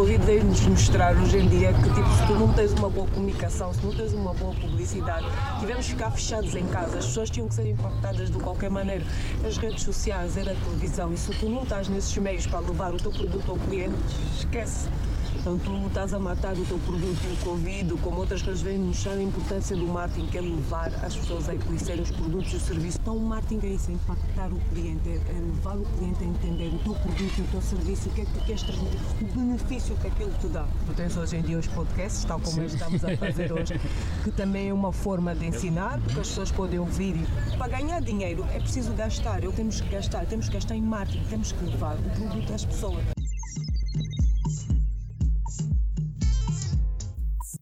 Covid veio-nos mostrar hoje em dia que tipo, se tu não tens uma boa comunicação, se não tens uma boa publicidade, tivemos que ficar fechados em casa, as pessoas tinham que ser impactadas de qualquer maneira. As redes sociais, era a televisão, e se tu não estás nesses meios para levar o teu produto ao cliente, esquece. Então tu estás a matar o teu produto o Covid, como outras coisas vêm mostrar a importância do marketing, que é levar as pessoas a conhecer os produtos e os serviços. Então o marketing é isso, é impactar o cliente, é, levar o cliente a entender o teu produto e o teu serviço, o que é que tu queres transmitir, o benefício que aquilo te dá. Tu tens hoje em dia os podcasts, tal como estamos a fazer hoje, que também é uma forma de ensinar, porque as pessoas podem ouvir e para ganhar dinheiro é preciso gastar, eu temos que gastar, temos que gastar em marketing, temos que levar o produto às pessoas.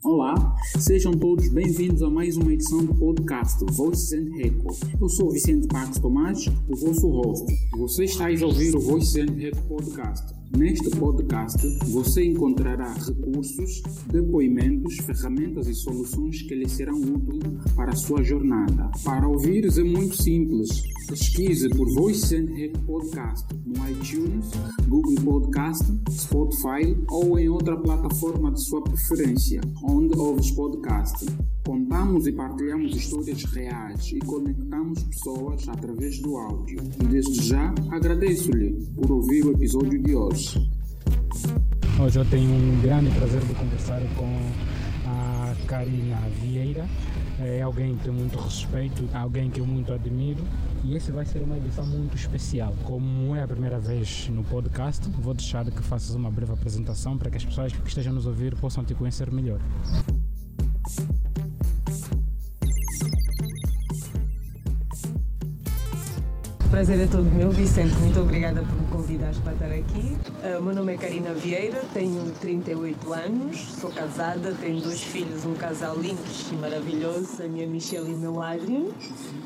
Olá, sejam todos bem-vindos a mais uma edição do podcast Voices and Echo. Eu sou Vicente Pax Tomás, o vosso host. Você está a ouvir o Voices and Echo podcast Neste podcast, você encontrará recursos, depoimentos, ferramentas e soluções que lhe serão úteis para a sua jornada. Para ouvires é muito simples. Pesquise por Voice and Podcast no iTunes, Google Podcast, Spotify ou em outra plataforma de sua preferência, onde ouves podcast. Contamos e partilhamos histórias reais e conectamos pessoas através do áudio. Desde já agradeço-lhe por ouvir o episódio de hoje. Hoje eu tenho um grande prazer de conversar com a Karina Vieira. É alguém que eu muito respeito, alguém que eu muito admiro. E esse vai ser uma edição muito especial. Como é a primeira vez no podcast, vou deixar que faças uma breve apresentação para que as pessoas que estejam nos ouvir possam te conhecer melhor. Prazer é todo meu, Vicente. Muito obrigada por me convidares para estar aqui. Uh, meu nome é Karina Vieira, tenho 38 anos, sou casada, tenho dois filhos, um casal lindo e maravilhoso, a minha Michelle e o meu Adrian.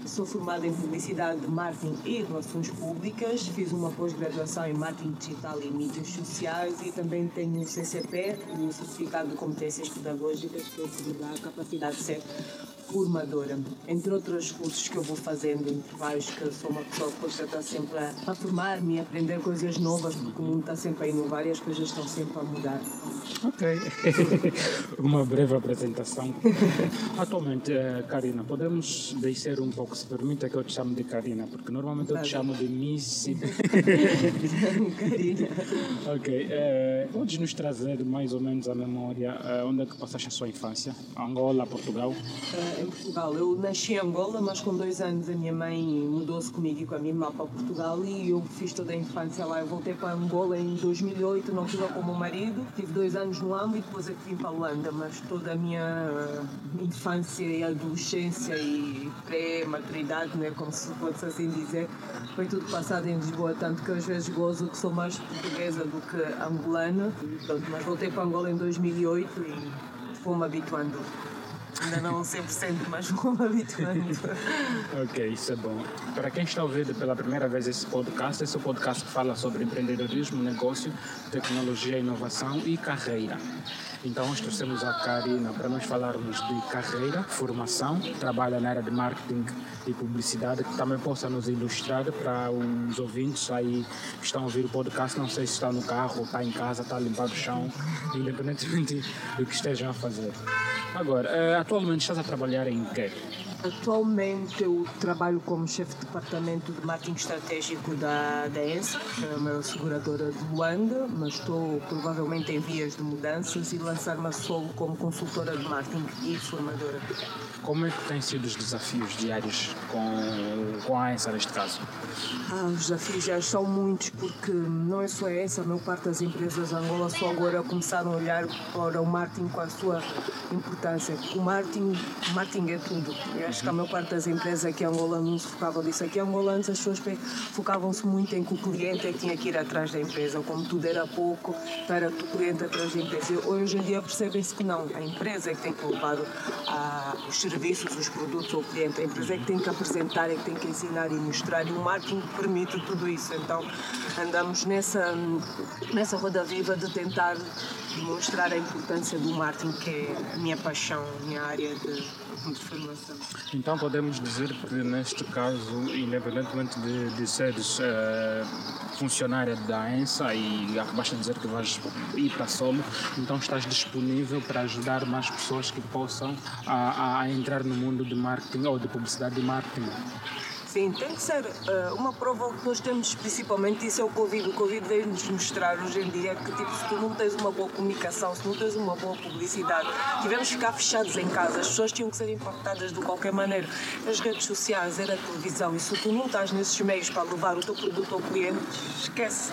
Sou formada em Publicidade, Marketing e Relações Públicas. Fiz uma pós-graduação em Marketing Digital e Mídias Sociais e também tenho o CCP, o Certificado de Competências Pedagógicas, que o me dá a capacidade de ser formadora. Entre outros cursos que eu vou fazendo, entre vários, que eu sou uma pessoa que está sempre a, a formar-me e aprender coisas novas, porque o mundo está sempre a inovar e as coisas estão sempre a mudar. Ok. uma breve apresentação. Atualmente, uh, Karina, podemos descer um pouco, se permite que eu te chamo de Karina, porque normalmente eu te chamo de Miss. Karina. Ok. Uh, podes nos trazer mais ou menos a memória uh, onde é que passaste a sua infância? Angola, Portugal? Em Portugal. Eu nasci em Angola, mas com dois anos a minha mãe mudou-se comigo e com a minha irmã para Portugal e eu fiz toda a infância lá. Eu voltei para Angola em 2008, não tive com o meu marido, tive dois anos no AMBO e depois aqui vim para a Holanda, mas toda a minha infância e adolescência e pré-maturidade, né, como se fosse assim dizer, foi tudo passado em Lisboa, tanto que às vezes gozo que sou mais portuguesa do que angolana. Mas voltei para Angola em 2008 e fui-me habituando. Ainda não 100%, mas me habituando. ok, isso é bom. Para quem está ouvindo pela primeira vez esse podcast, esse é o podcast que fala sobre empreendedorismo, negócio, tecnologia, inovação e carreira. Então, hoje trouxemos a Karina para nós falarmos de carreira, formação, trabalha na área de marketing e publicidade, que também possa nos ilustrar para os ouvintes aí que estão a ouvir o podcast. Não sei se está no carro, está em casa, está a limpar o chão, independentemente do que estejam a fazer. Agora, eh, atualmente estás a trabalhar em quê? Atualmente eu trabalho como chefe de departamento de marketing estratégico da, da ENSA, que é uma seguradora de Luanda, mas estou provavelmente em vias de mudanças e lançar-me a solo como consultora de marketing e formadora. Como é que têm sido os desafios diários com, com a ENSA neste caso? Ah, os desafios já são muitos porque não é só a ENSA, a maior parte das empresas de Angola só agora começaram a olhar para o marketing com a sua importância. O marketing, o marketing é tudo. Eu acho que a maior parte das empresas aqui em Angola não se focavam nisso. Aqui em Angola antes as pessoas focavam-se muito em que o cliente é que tinha que ir atrás da empresa, como tudo era pouco, para o cliente atrás da empresa. Hoje em dia percebem-se que não, a empresa é que tem que levar a, os serviços, os produtos ao cliente, a empresa é que tem que apresentar, é que tem que ensinar e mostrar, e o marketing permite tudo isso. Então andamos nessa, nessa roda viva de tentar demonstrar a importância do marketing, que é a minha paixão, a minha área de, de formação. Então podemos dizer que neste caso, independentemente de, de seres uh, funcionária da ENSA e de dizer que vais ir para solo, então estás disponível para ajudar mais pessoas que possam a, a entrar no mundo de marketing ou de publicidade e marketing. Sim, tem que ser uh, uma prova que nós temos, principalmente isso é o Covid. O Covid veio nos mostrar hoje em dia que tipo, se tu não tens uma boa comunicação, se não tens uma boa publicidade, tivemos que ficar fechados em casa, as pessoas tinham que ser impactadas de qualquer maneira. As redes sociais, era a televisão, e se tu não estás nesses meios para levar o teu produto ao cliente, esquece.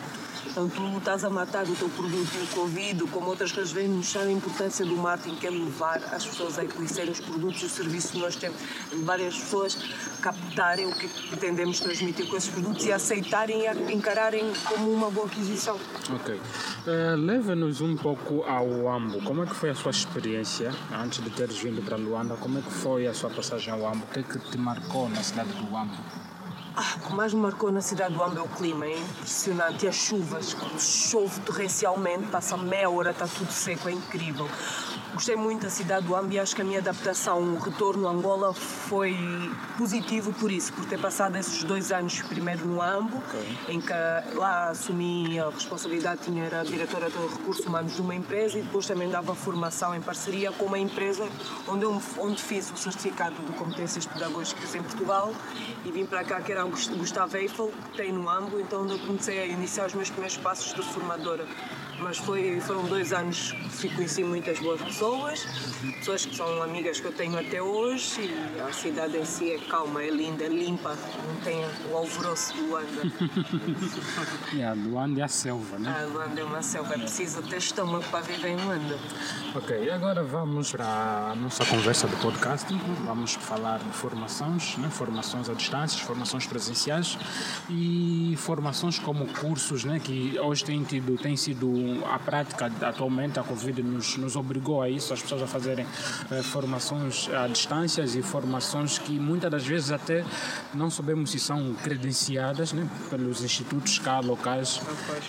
Então tu estás a matar o teu produto no Covid, como outras coisas vêm mostrar a importância do marketing, que é levar as pessoas a conhecerem os produtos e o serviço que nós temos, levar as pessoas a captarem o que pretendemos transmitir com esses produtos e aceitarem e encararem como uma boa aquisição. Ok. Uh, Leva-nos um pouco ao Ambo. Como é que foi a sua experiência antes de teres vindo para Luanda? Como é que foi a sua passagem ao Ambo? O que é que te marcou na cidade do Ambo? Ah, o que mais me marcou na cidade do Ambo é o clima, é impressionante. E as chuvas, chove torrencialmente, passa meia hora, está tudo seco, é incrível. Gostei muito da cidade do Ambi, acho que a minha adaptação, o retorno a Angola foi positivo por isso, por ter passado esses dois anos primeiro no Ambo, okay. em que lá assumi a responsabilidade, tinha era diretora de recursos humanos de uma empresa e depois também dava formação em parceria com uma empresa onde, eu, onde fiz o certificado de competências pedagógicas em Portugal e vim para cá que era o Gustavo Eiffel, que tem no Ambo, então onde eu comecei a iniciar os meus primeiros passos de formadora mas foi, foram dois anos que conheci muitas boas pessoas, pessoas que são amigas que eu tenho até hoje e a cidade em si é calma, é linda, é limpa, não tem o alvoroço do Luanda. yeah, Luanda é a selva, né? A Luanda é uma selva, é preciso ter estômago para viver em Luanda. Ok, agora vamos para a nossa conversa do podcast. Vamos falar de formações, né? formações à distância, formações presenciais e formações como cursos, né? que hoje têm, tido, têm sido a prática atualmente, a Covid nos, nos obrigou a isso, as pessoas a fazerem eh, formações à distância e formações que muitas das vezes até não sabemos se são credenciadas né, pelos institutos cá locais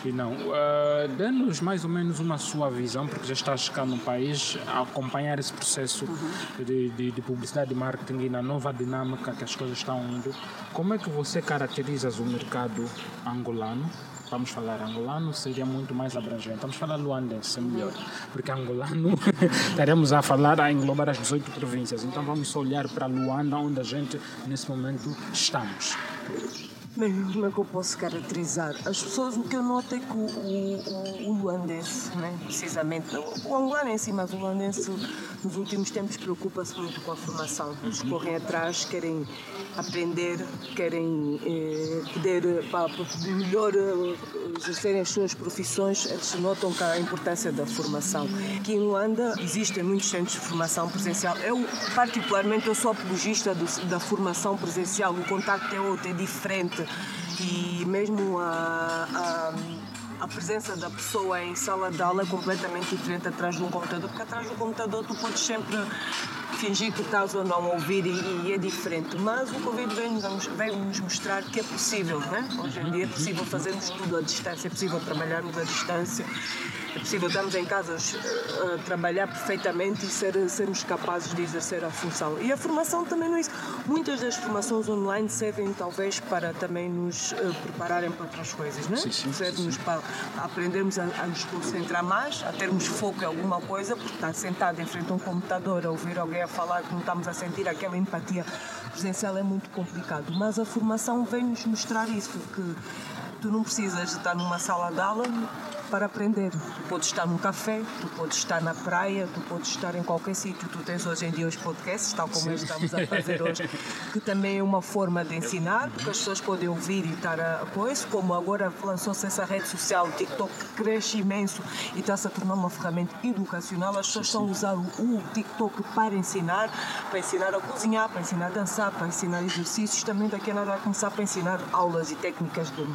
e não. Uh, Dê-nos mais ou menos uma sua visão, porque já estás cá no país, a acompanhar esse processo uhum. de, de, de publicidade e marketing e na nova dinâmica que as coisas estão indo. Como é que você caracteriza o mercado angolano? Vamos falar angolano, seria muito mais abrangente. Vamos falar luandense, é melhor. Porque angolano estaremos a falar a englobar as 18 províncias. Então vamos olhar para Luanda, onde a gente nesse momento estamos. Bem, como é que eu posso caracterizar? As pessoas, o que eu noto é que o, o, o luandense, né? precisamente, o angolano em si, mas o luandense nos últimos tempos preocupa-se muito com a formação. Eles uhum. correm atrás, querem aprender, querem eh, poder, para, melhor eh, exercerem as suas profissões, eles notam que a importância da formação. Aqui em Luanda existem muitos centros de formação presencial. Eu, particularmente, eu sou apologista do, da formação presencial. O contacto é outro, é diferente e mesmo a, a, a, presença da pessoa em sala de aula é completamente diferente atrás de um computador, porque atrás do computador tu podes sempre fingir que estás ou não a ouvir e, e é diferente. Mas o Covid veio-nos veio -nos mostrar que é possível, né? Hoje em dia é possível fazermos tudo à distância, é possível trabalharmos à distância possível estarmos em casa a trabalhar perfeitamente e ser, sermos capazes de exercer a função. E a formação também não é isso. Muitas das formações online servem talvez para também nos uh, prepararem para outras coisas, não é? Sim, sim, Serve-nos para aprendermos a, a, nos concentrar mais, a termos foco em alguma coisa, porque estar sentado em frente a um computador, a ouvir alguém a falar que não estamos a sentir aquela empatia presencial é muito complicado. Mas a formação vem-nos mostrar isso, que tu não precisas estar numa sala de aula para aprender. Tu podes estar num café, tu podes estar na praia, tu podes estar em qualquer sítio. Tu tens hoje em dia os podcasts, tal como estamos a fazer hoje, que também é uma forma de ensinar, porque as pessoas podem ouvir e estar a coisa, como agora lançou-se essa rede social, o TikTok, cresce imenso e está-se a tornar uma ferramenta educacional. As pessoas estão a usar o, o TikTok para ensinar, para ensinar a cozinhar, para ensinar a dançar, para ensinar exercícios. Também daqui a nada vai começar para ensinar aulas e técnicas de,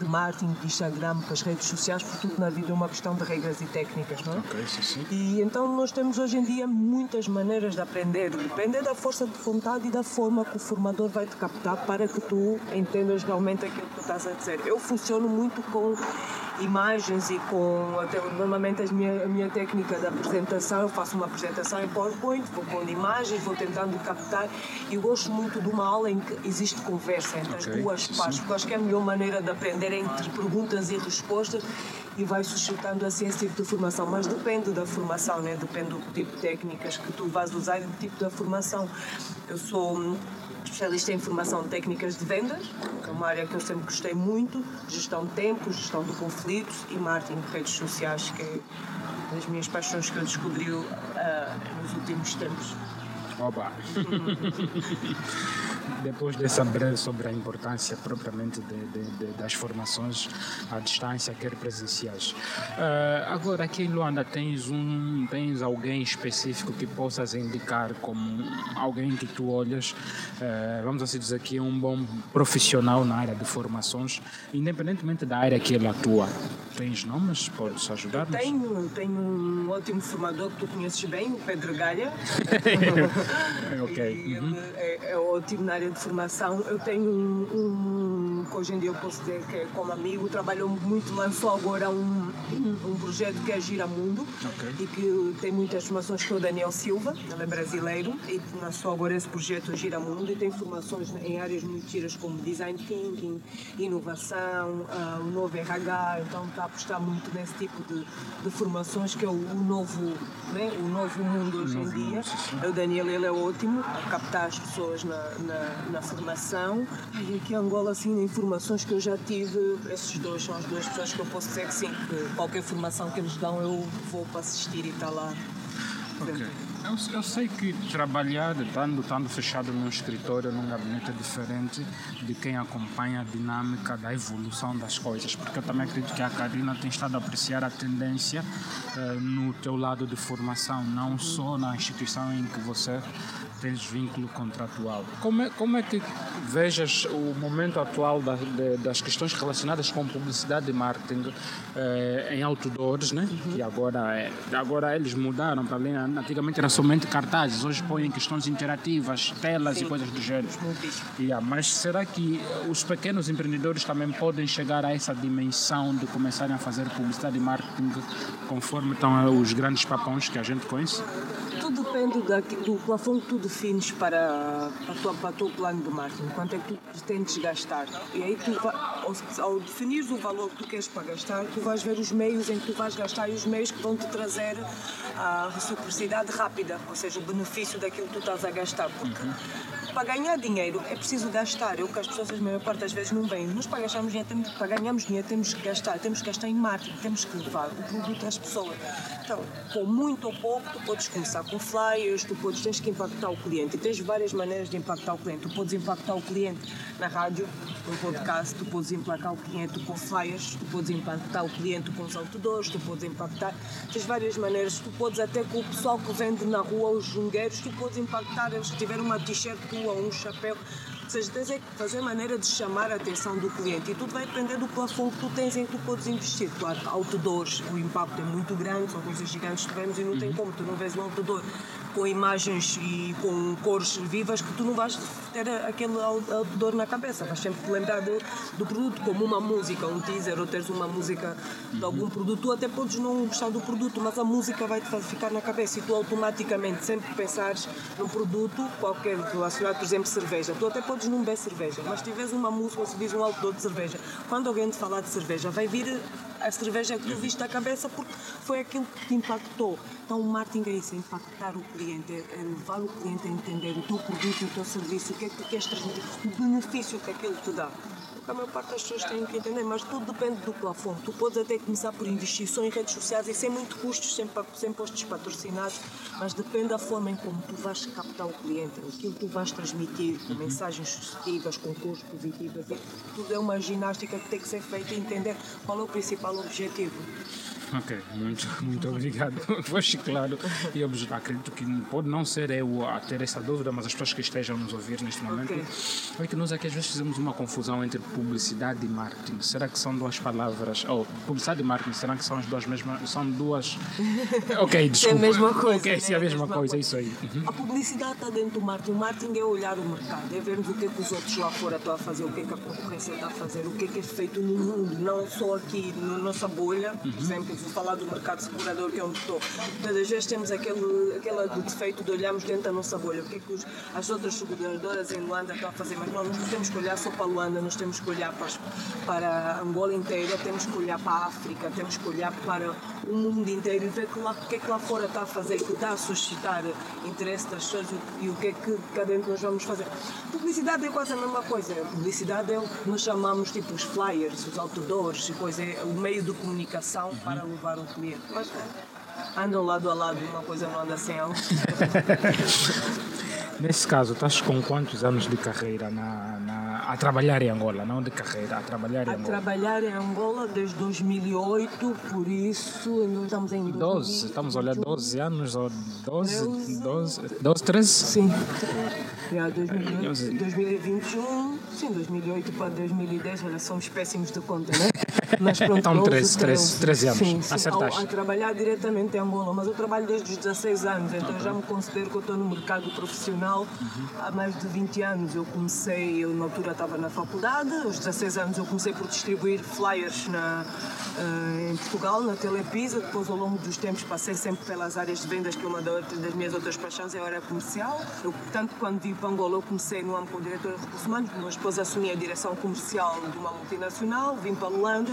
de marketing, de Instagram, para as redes sociais, porque na vida é uma questão de regras e técnicas, não é? Ok, sim, sim. E então nós temos hoje em dia muitas maneiras de aprender. Depende da força de vontade e da forma que o formador vai te captar para que tu entendas realmente aquilo que tu estás a dizer. Eu funciono muito com imagens e com até normalmente a minha, a minha técnica da apresentação, eu faço uma apresentação em PowerPoint, vou pondo imagens, vou tentando captar e gosto muito de uma aula em que existe conversa entre okay. as duas partes, porque acho que é a melhor maneira de aprender é entre perguntas e respostas e vai suscitando assim esse tipo de formação, mas depende da formação, né? depende do tipo de técnicas que tu vais usar e do tipo da formação. Eu sou especialista em formação de técnicas de vendas, que é uma área que eu sempre gostei muito, gestão de tempo, gestão de conflitos e marketing de redes sociais, que é uma das minhas paixões que eu descobri uh, nos últimos tempos. Oba! Depois dessa breve sobre a importância propriamente de, de, de, das formações à distância, quer presenciais. Uh, agora, aqui em Luanda, tens, um, tens alguém específico que possas indicar como alguém que tu olhas, uh, vamos assim dizer que é um bom profissional na área de formações, independentemente da área que ele atua. Tens nomes? Podes ajudar-nos? Tenho, tenho um ótimo formador que tu conheces bem, o Pedro Galha. ok. Uhum. É, é ótimo na área de formação. Eu tenho um, um, que hoje em dia eu posso dizer que é como amigo, trabalhou muito, lançou agora um, um projeto que é Gira Mundo okay. e que tem muitas formações que é o Daniel Silva, ele é brasileiro, e lançou agora esse projeto Gira Mundo e tem formações em áreas muito giras como design thinking, inovação, uh, o novo RH, então está a apostar muito nesse tipo de, de formações que é o, o novo, né, o novo mundo hoje em dia. O Daniel ele é ótimo a captar as pessoas na, na na formação. E aqui em Angola, assim, informações que eu já tive, esses dois são as duas pessoas que eu posso dizer que sim, que qualquer formação que eles dão eu vou para assistir e estar tá lá. Okay. Eu, eu, sei que trabalhar, estando, estando fechado num escritório, num gabinete é diferente de quem acompanha a dinâmica da evolução das coisas, porque eu também acredito que a Karina tem estado a apreciar a tendência eh, no teu lado de formação, não só na instituição em que você tens vínculo contratual. Como é, como é que vejas o momento atual da, de, das questões relacionadas com publicidade e marketing eh, em outdoors, né? Uhum. Que agora, é, agora eles mudaram para ali. Antigamente era somente cartazes, hoje põem questões interativas, telas Sim. e coisas do gênero. Yeah, mas será que os pequenos empreendedores também podem chegar a essa dimensão de começarem a fazer publicidade e marketing conforme estão os grandes papões que a gente conhece? Depende do plafond que tu defines para, para, tua, para o teu plano de marketing, quanto é que tu pretendes gastar. E aí, tu, ao, ao o valor que tu queres para gastar, tu vais ver os meios em que tu vais gastar e os meios que vão te trazer a reciprocidade rápida, ou seja, o benefício daquilo que tu estás a gastar. Porque uhum para ganhar dinheiro é preciso gastar. O que as pessoas, a maior parte das vezes, não veem. Nós, para gastarmos dinheiro, temos, para ganharmos dinheiro, temos que gastar. Temos que gastar em marketing, temos que levar o produto às pessoas. Então, com muito ou pouco, tu podes começar com flyers, tu podes, tens que impactar o cliente. E tens várias maneiras de impactar o cliente. Tu podes impactar o cliente na rádio, no podcast, tu podes impactar o cliente com flyers, tu podes impactar o cliente com os outdoors, tu podes impactar. Tens várias maneiras. Tu podes até com o pessoal que vende na rua, os jungueiros, tu podes impactar eles que tiveram uma t-shirt ou um chapéu. Ou seja, tens é que fazer maneira de chamar a atenção do cliente e tudo vai depender do plafond que tu tens em que tu podes investir. Claro, outdoors, o impacto é muito grande, são coisas gigantes que tivemos e não tem uhum. como, tu não vês um outdoor com imagens e com cores vivas que tu não vais ter aquele outdoor na cabeça, vais sempre te lembrar do, do produto, como uma música, um teaser ou teres uma música de algum produto, tu até podes não gostar do produto, mas a música vai te ficar na cabeça e tu automaticamente sempre pensares num produto qualquer relacionado, por exemplo, cerveja, tu até podes não beber cerveja, mas se tiveres uma música ou se diz um outdoor de cerveja, quando alguém te falar de cerveja, vai vir a cerveja que tu viste à cabeça porque foi aquilo que te impactou. Então o marketing é isso, é impactar o cliente, é levar o cliente a entender o teu produto, o teu serviço, o que é que tu queres transmitir, o benefício que aquilo te dá a maior parte das pessoas têm que entender, mas tudo depende do plafond. Tu podes até começar por investir só em redes sociais e sem muito custos, sem, sem postos patrocinados, mas depende da forma em como tu vais captar o cliente, aquilo que tu vais transmitir, com mensagens positivas, com cores positivas. Tudo é uma ginástica que tem que ser feita e entender qual é o principal objetivo. Ok, muito, muito obrigado. Foste claro e eu acredito que pode não ser eu a ter essa dúvida, mas as pessoas que estejam nos ouvir neste momento, okay. é que nós aqui às vezes fizemos uma confusão entre publicidade e marketing, será que são duas palavras? Ou publicidade e marketing, será que são as duas mesmas? São duas. Ok, desculpa. É a mesma coisa. Né? sim, é a mesma, mesma coisa, é isso aí. Uhum. A publicidade está dentro do marketing. O marketing é olhar o mercado, é vermos o que é que os outros lá fora estão a fazer, o que é que a concorrência está a fazer, o que é que é feito no mundo, não só aqui na nossa bolha. Por exemplo, vou falar do mercado segurador, que é onde estou. Mas às vezes temos aquele, aquele defeito de olharmos dentro da nossa bolha, o que é que os, as outras seguradoras em Luanda estão a fazer. Mas não, nós não temos que olhar só para Luanda, nós temos que olhar para, as- para Angola inteira, temos que olhar para a África, temos que olhar para o mundo inteiro e ver que lá, o que é que lá fora está a fazer, que está a suscitar interesse das pessoas e, o que é que cá dentro nós vamos fazer. Publicidade é quase a mesma coisa. Publicidade é o que nós chamamos tipo os flyers, os outdoors, coisa, é o meio de comunicação para levar o cliente. Mas andam lado a lado, uma coisa não anda sem a outra. Nesse caso, estás com quantos anos de carreira na, na- a trabalhar em Angola? Não de carreira, a trabalhar em A Angola. trabalhar em Angola desde 2008, por isso estamos em 12, estamos a olhar 12 anos ou 12, Doze. 12, 12 13? Sim. Já 2008, Onze. 2021, sim, 2008 para 2010, olha, somos péssimos de conta, né? Então, 12, 13, 13, 13 anos. Sim, sim, Acertaste. ao- a trabalhar diretamente em Angola, mas eu trabalho desde os 16 anos, então eu já me considero que eu estou no mercado profissional há mais de 20 anos. Eu comecei, eu na altura estava na faculdade, aos 16 anos eu comecei por distribuir flyers na, eh, em Portugal, na Telepisa, depois ao longo dos tempos passei sempre pelas áreas de vendas, que é uma das minhas outras paixões é a área comercial. Eu, tanto quando vim para Angola, eu comecei no âmbito como diretora de recursos humanos, depois assumi a direção comercial de uma multinacional, vim para Luanda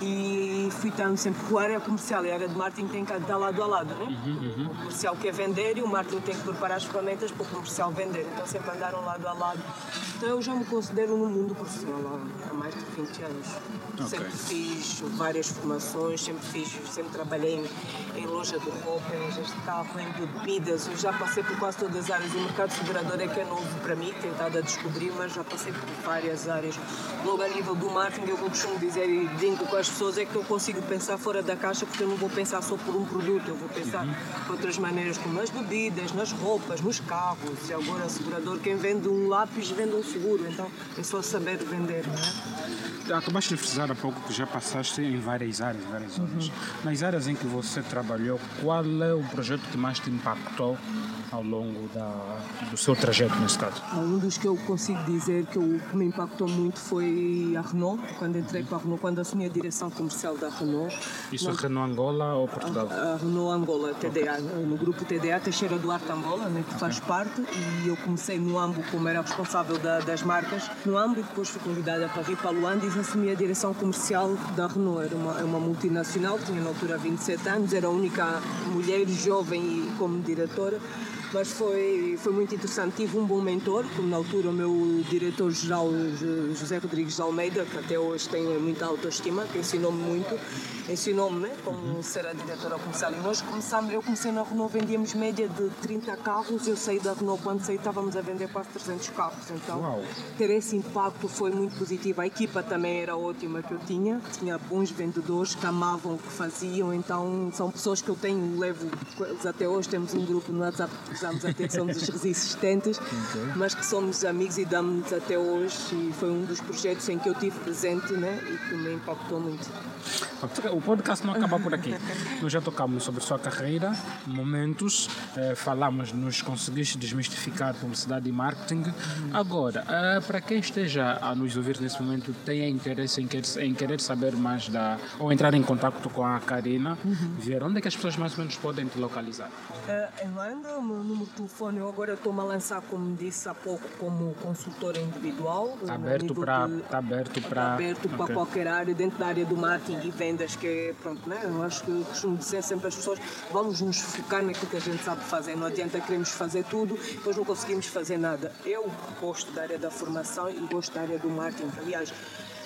e fui estando sempre com a área comercial e a área de marketing tem que andar lado a lado, né? O comercial quer vender e o marketing tem que preparar as ferramentas para o comercial vender, então sempre andaram lado a lado. Então eu já me considero no mundo profissional há, mais de 20 anos. Sempre fiz várias formações, sempre fiz, sempre trabalhei em, em loja de roupa, em lojas de carro, em bebidas, eu já passei por quase todas as áreas. O mercado segurador é que é novo para mim, tentado a descobrir, mas já passei por várias áreas. Logo a nível do marketing, eu costumo dizer e brinco com as pessoas é que eu consigo pensar fora da caixa porque eu não vou pensar só por um produto, eu vou pensar de outras maneiras, como nas bebidas, nas roupas, nos carros. E agora, segurador, quem vende um lápis vende um seguro, então é só saber vender, não é? Acabaste de frisar há pouco que já passaste em várias áreas, várias áreas. Nas áreas em que você trabalhou, qual é o projeto que mais te impactou ao longo da, do seu trajeto nesse caso? Um dos que eu consigo dizer que, eu, que me impactou muito foi a Renault, quando entrei para a Renault, quando assumi a direção comercial da Renault. Isso é Renault Angola ou Portugal? A Renault Angola, TDA, no grupo TDA, Teixeira Duarte Angola, né, que faz parte, e eu comecei no AMBO como era responsável da- das marcas no AMBO e depois fui convidada para vir para Luanda e assumi a direção comercial da Renault. Era uma, é uma multinacional, tinha na altura 27 anos, era a única mulher jovem e como diretora. Mas foi, foi muito interessante. Tive um bom mentor, como na altura o meu diretor-geral Jo- José Rodrigues de Almeida, que até hoje tem muita autoestima, que ensinou-me muito. Ensinou-me né, como ser a diretora comercial. E nós começámos, eu comecei na Renault, vendíamos média de 30 carros. Eu saí da Renault, quando saí, estávamos a vender quase 300 carros. Então, Uau. ter esse impacto foi muito positivo. A equipa também era ótima que eu tinha. Tinha bons vendedores que amavam o que faziam. Então, são pessoas que eu tenho, levo até hoje. Temos um grupo no WhatsApp que usamos até que somos os resistentes, mas que somos amigos e damos até hoje. E foi um dos projetos em que eu tive presente né, e que me impactou muito. O podcast não acaba por aqui. Nós já tocamos sobre sua carreira, momentos, eh, falamos, nos conseguiste desmistificar publicidade e marketing. Agora, eh, para quem esteja a nos ouvir nesse momento, tenha interesse em querer, em querer saber mais da. ou entrar em contato com a Karina, ver onde é que as pessoas mais ou menos podem te localizar. Eh, em meu número de telefone, eu agora estou-me a lançar, como disse há pouco, como consultora individual. Está aberto para. de- Está aberto Está para. aberto para Ok. qualquer área, dentro da área do marketing e vendas, que é, pronto, né? eu acho que eu costumo dizer sempre às pessoas, vamos nos focar naquilo que a gente sabe fazer, não adianta queremos fazer tudo, depois não conseguimos fazer nada. Eu gosto da área da formação e gosto da área do marketing, aliás,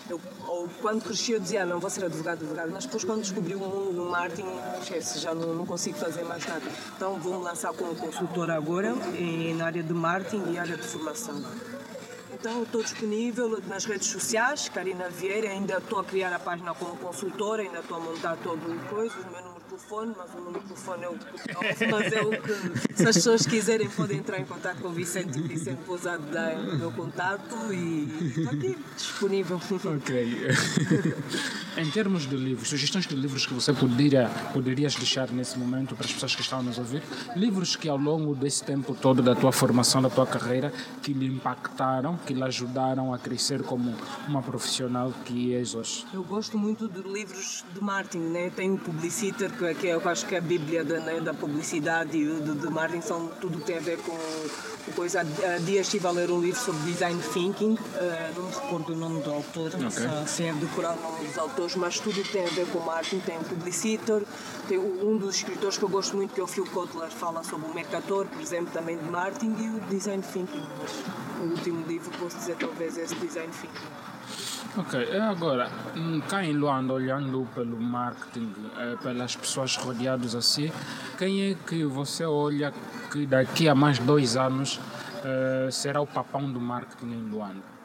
eu, ou quando cresci eu dizia, "Ah, não vou ser advogado, advogado, mas depois quando descobri o mundo do marketing, esquece, já não, não consigo fazer mais nada. Então vou-me lançar como consultora agora, e, na área de marketing e área de formação. Então, estou disponível nas redes sociais, Karina Vieira, ainda estou a criar a página como consultora, ainda estou a montar todo o coisa, o meu número telefone, mas o número de telefone é o que mas é o que se as pessoas quiserem podem entrar em contato com o Vicente, o Vicente Pousado dá o meu contato e estou aqui disponível. Ok. em termos de livros, sugestões de livros que você poderia, poderias deixar nesse momento para as pessoas que estão a nos ouvir, livros que ao longo desse tempo todo da tua formação, da tua carreira, que lhe impactaram, que lhe ajudaram a crescer como uma profissional que és hoje? Eu gosto muito de livros de marketing, né? Tem o Publiciter, que é, eu acho que é a bíblia da, né, da publicidade e o de, de marketing, são tudo que tem a ver com, com coisa. Há dias estive a ler um livro sobre design thinking, uh, não me recordo o nome do autor, okay. se, se é decorar o nome dos autores, mas tudo que tem a ver com marketing, tem o Publicitor, tem um dos escritores que eu gosto muito, que é o Phil Kotler, fala sobre o Mercator, por exemplo, também de marketing e o design thinking. O último livro, posso dizer, talvez, é esse design thinking. Ok, agora, hum, cá em Luanda, olhando pelo marketing, eh, pelas pessoas rodeadas assim, quem é que você olha que daqui a mais dois anos eh, será o papão do marketing em Luanda?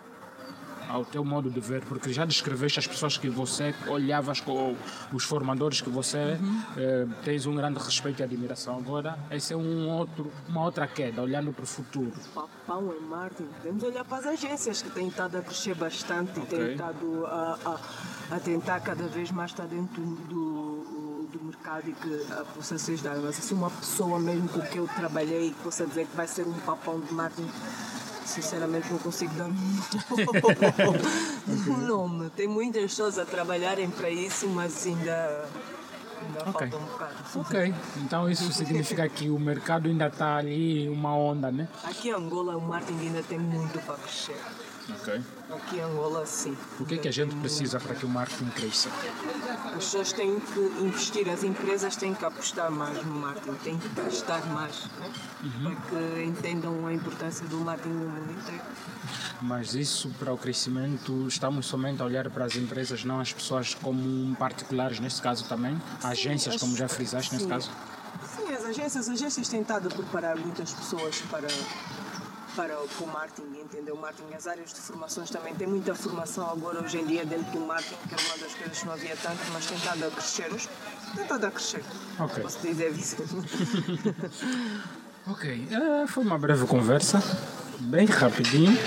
Ao teu modo de ver, porque já descreveste as pessoas que você olhavas com os formadores que você uhum. eh, tens um grande respeito e admiração. Agora, esse é um outro, uma outra queda, olhando para o futuro. Papão e Martin, podemos olhar para as agências que têm estado a crescer bastante okay. e têm estado a, a, a, tentar cada vez mais estar dentro do, do mercado e que a possa ser dada. Mas assim, uma pessoa mesmo com que eu trabalhei e que possa dizer que vai ser um papão de Martin sinceramente não consigo dar um nome. Tem muitas pessoas a trabalharem para isso, mas ainda, ainda okay. falta um bocado. Ok, então isso significa que o mercado ainda está ali, uma onda, né? Aqui em Angola o marketing ainda tem muito para crescer. Ok. Aqui em Angola, sim. O que é que a gente precisa para que o marketing cresça? As pessoas têm que investir, as empresas têm que apostar mais no marketing, têm que gastar mais, né? uhum. para que entendam a importância do marketing no mundo inteiro. Mas isso para o crescimento, estamos somente a olhar para as empresas, não as pessoas como particulares, neste caso também, agências, como já frisaste sim. neste caso? Sim, as agências, as agências têm estado a preparar muitas pessoas para para o marketing, entendeu? O marketing, as áreas de formações também tem muita formação agora hoje em dia dentro do marketing, que era uma das coisas que não havia tanto, mas tem estado a crescer. Tem estado a crescer. Ok. Posso dizer isso. ok, uh, foi uma breve conversa, bem rapidinho.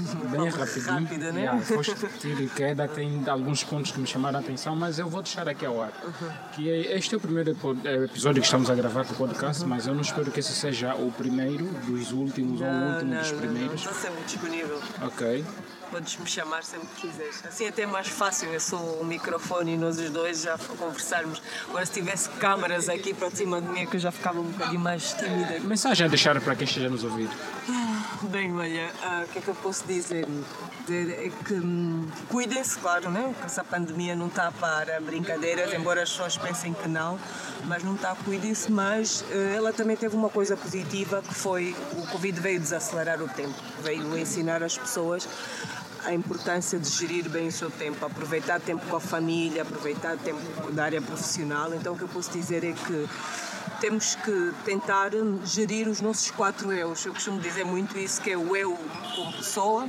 Bem rapidinho. Rápida, né? Yeah, foste tiro e queda, tem alguns pontos que me chamaram a atenção, mas eu vou deixar aqui ao ar. Uhum. Que é, este é o primeiro é, episódio que estamos a gravar do podcast, uhum. mas eu não espero que esse seja o primeiro dos últimos não, ou o último não, dos primeiros. Não, estou sempre disponível. Ok. Podes me chamar sempre que quiseres. Assim é até mais fácil, eu sou o microfone e nós os dois já conversarmos. Agora se tivesse câmaras aqui para cima de mim é que eu já ficava um bocadinho mais tímida. Mensagem a deixar para quem esteja nos ouvir. Bem, olha, ah, o que é que eu posso dizer? É que hum, cuidem-se, claro, né? Porque essa pandemia não está para brincadeiras, embora as pessoas pensem que não, mas não está, cuidem-se. Mas uh, ela também teve uma coisa positiva que foi o Covid veio desacelerar o tempo, veio ensinar as pessoas a importância de gerir bem o seu tempo, aproveitar tempo com a família, aproveitar tempo da área profissional. Então, o que eu posso dizer é que temos que tentar gerir os nossos quatro eus. Eu costumo dizer muito isso, que é o eu como pessoa,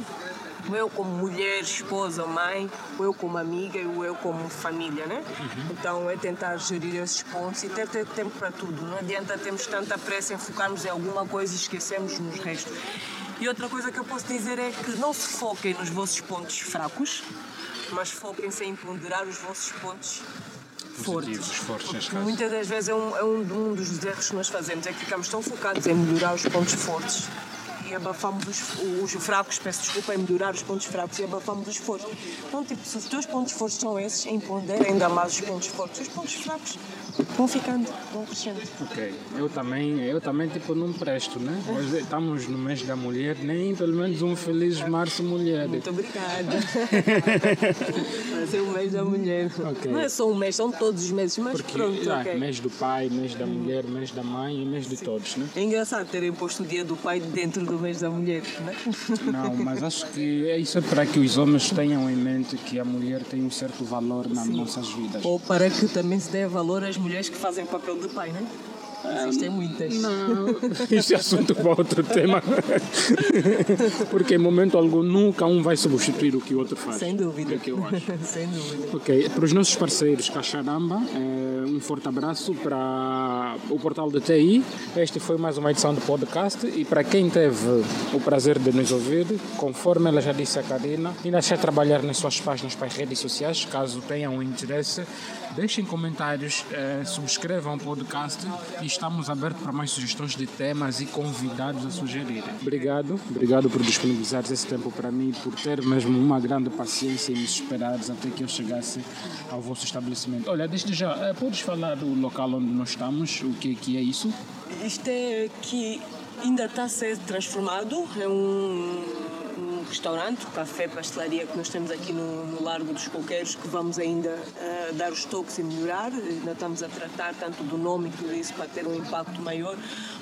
o eu como mulher, esposa, mãe, o eu como amiga e o eu como família, né? Uhum. Então é tentar gerir esses pontos e ter, ter tempo para tudo. Não adianta termos tanta pressa em focarmos em alguma coisa e esquecemos nos restos. E outra coisa que eu posso dizer é que não se foquem nos vossos pontos fracos, mas foquem-se em ponderar os vossos pontos fortes. fortes muitas das vezes é, um, é um, um, dos erros que nós fazemos, é que ficamos tão focados em melhorar os pontos fortes e abafamos os, os fracos, peço desculpa, em melhorar os pontos fracos e abafamos os fortes. Então, tipo, se os teus pontos fortes são esses, em ponder ainda mais os pontos fortes, os pontos fracos vão ficando, vão crescendo. Ok, eu também, eu também tipo não presto, né? Hoje estamos no mês da mulher, nem pelo menos um feliz março mulher. Muito obrigada. Vai ser o mês da mulher. Okay. Não é só um mês, são todos os meses, mas Porque, pronto, ah, okay. mês do pai, mês da mulher, mês da mãe e mês de todos, né? É engraçado terem posto o dia do pai dentro do mês da mulher, né? Não, mas acho que é isso é para que os homens tenham em mente que a mulher tem um certo valor nas Sim. nossas vidas. Ou para que também se dê valor às mulheres mulheres que fazem o papel de pai, não é? Existem muitas. Não, é assunto para outro tema. Porque em momento algum nunca um vai substituir o que o outro faz. Sem dúvida. É o que eu acho. Sem dúvida. Ok, para os nossos parceiros Caixaramba, eh, um forte abraço para o portal da TI. Este foi mais uma edição do podcast e para quem teve o prazer de nos ouvir, conforme ela já disse a Karina, ainda está a trabalhar nas suas páginas para as redes sociais, caso tenham interesse, deixem comentários, eh, subscrevam o podcast e estamos abertos para mais sugestões de temas e convidados a sugerirem. Obrigado, obrigado por disponibilizares esse tempo para mim, por ter mesmo uma grande paciência e me esperares até que eu chegasse ao vosso estabelecimento. Olha, desde já, eh, podes falar do local onde nós estamos, o que, que é isso? Isto é que ainda está a ser transformado. É um restaurante, café, pastelaria que nós temos aqui no, no Largo dos Coqueiros, que vamos ainda uh, dar os toques e melhorar. Ainda estamos a tratar tanto do nome e tudo isso para ter um impacto maior.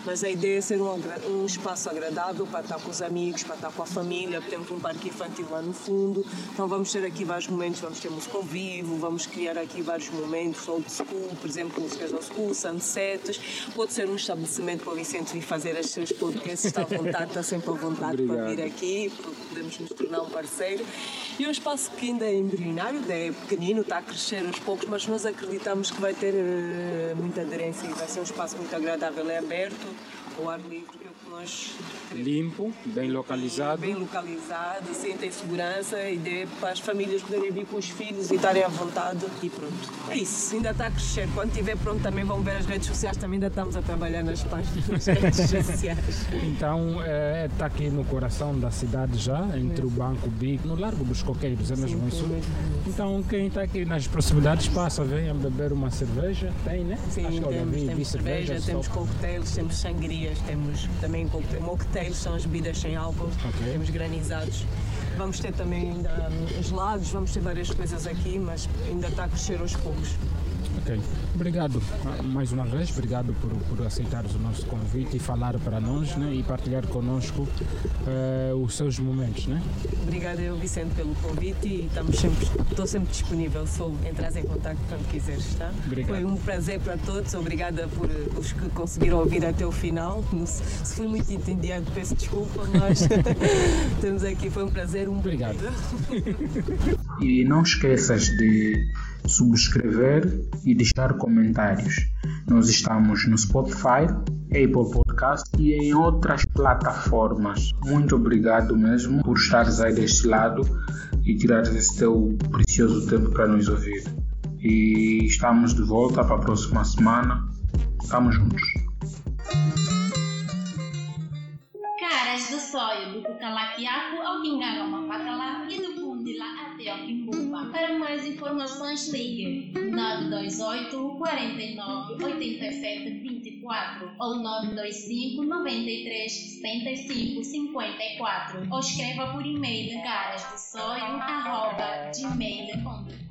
Mas a ideia é ser um, um espaço agradável para estar com os amigos, para estar com a família. Temos um parque infantil lá no fundo. Então vamos ter aqui vários momentos, vamos ter música ao vivo, vamos criar aqui vários momentos old school, por exemplo, músicas old school, sunsets. Pode ser um estabelecimento para o Vicente vir fazer as suas podcasts, está à vontade, está sempre à vontade para Obrigado. vir aqui, podemos nos tornar um parceiro. E é um espaço que ainda é embrionário, ainda é pequenino, está a crescer aos poucos, mas nós acreditamos que vai ter eh, muita aderência e vai ser um espaço muito agradável, é aberto, ao ar livre, o nós Limpo, bem localizado. bem localizado, sentem segurança, ideia é para as famílias poderem vir com os filhos e estarem à vontade e pronto. É isso, ainda está a crescer. Quando estiver pronto também vão ver as redes sociais, também ainda estamos a trabalhar nas páginas redes sociais. Então, é, está aqui no coração da cidade já, entre o Banco Big, no Largo dos Coqueiros, é mesmo isso? é mesmo Então, quem está aqui nas proximidades passa, venha beber uma cerveja, tem, né? Sim, Acho que temos, vi temos cerveja, só- temos coquetéis, temos sangrias, temos também coquetéis. Mocktails são as bebidas sem álcool, Ok. temos granizados. Vamos ter também ainda hum, gelados, vamos ter várias coisas aqui, mas ainda está a crescer aos poucos. Ok. Obrigado ah, mais uma vez, obrigado por, por aceitares o nosso convite e falar para nós né, e partilhar connosco eh, os seus momentos. Né? Obrigada eu, Vicente, pelo convite e estamos sempre, estou sempre disponível. Sou entras em contato quando quiseres, tá? Obrigado. Foi um prazer para todos. Obrigada por eh, os que conseguiram ouvir até o final. Se se fui muito entendido, peço desculpa, mas temos aqui, foi um prazer. Um Obrigado. E não esqueças de subscrever e deixar comentários. Nós estamos no Spotify, Apple Podcast e em outras plataformas. Muito obrigado mesmo por estares aí deste lado e tirares esse teu precioso tempo para nos ouvir. E estamos de volta para a próxima semana. Estamos juntos. Caras do sonho do Cucalaquiaco ao Quingarama Pacalá e do de lá até Para mais informações, ligue 928 49 87 24 ou 925 93 75 54 ou escreva por e-mail garasdesonho.com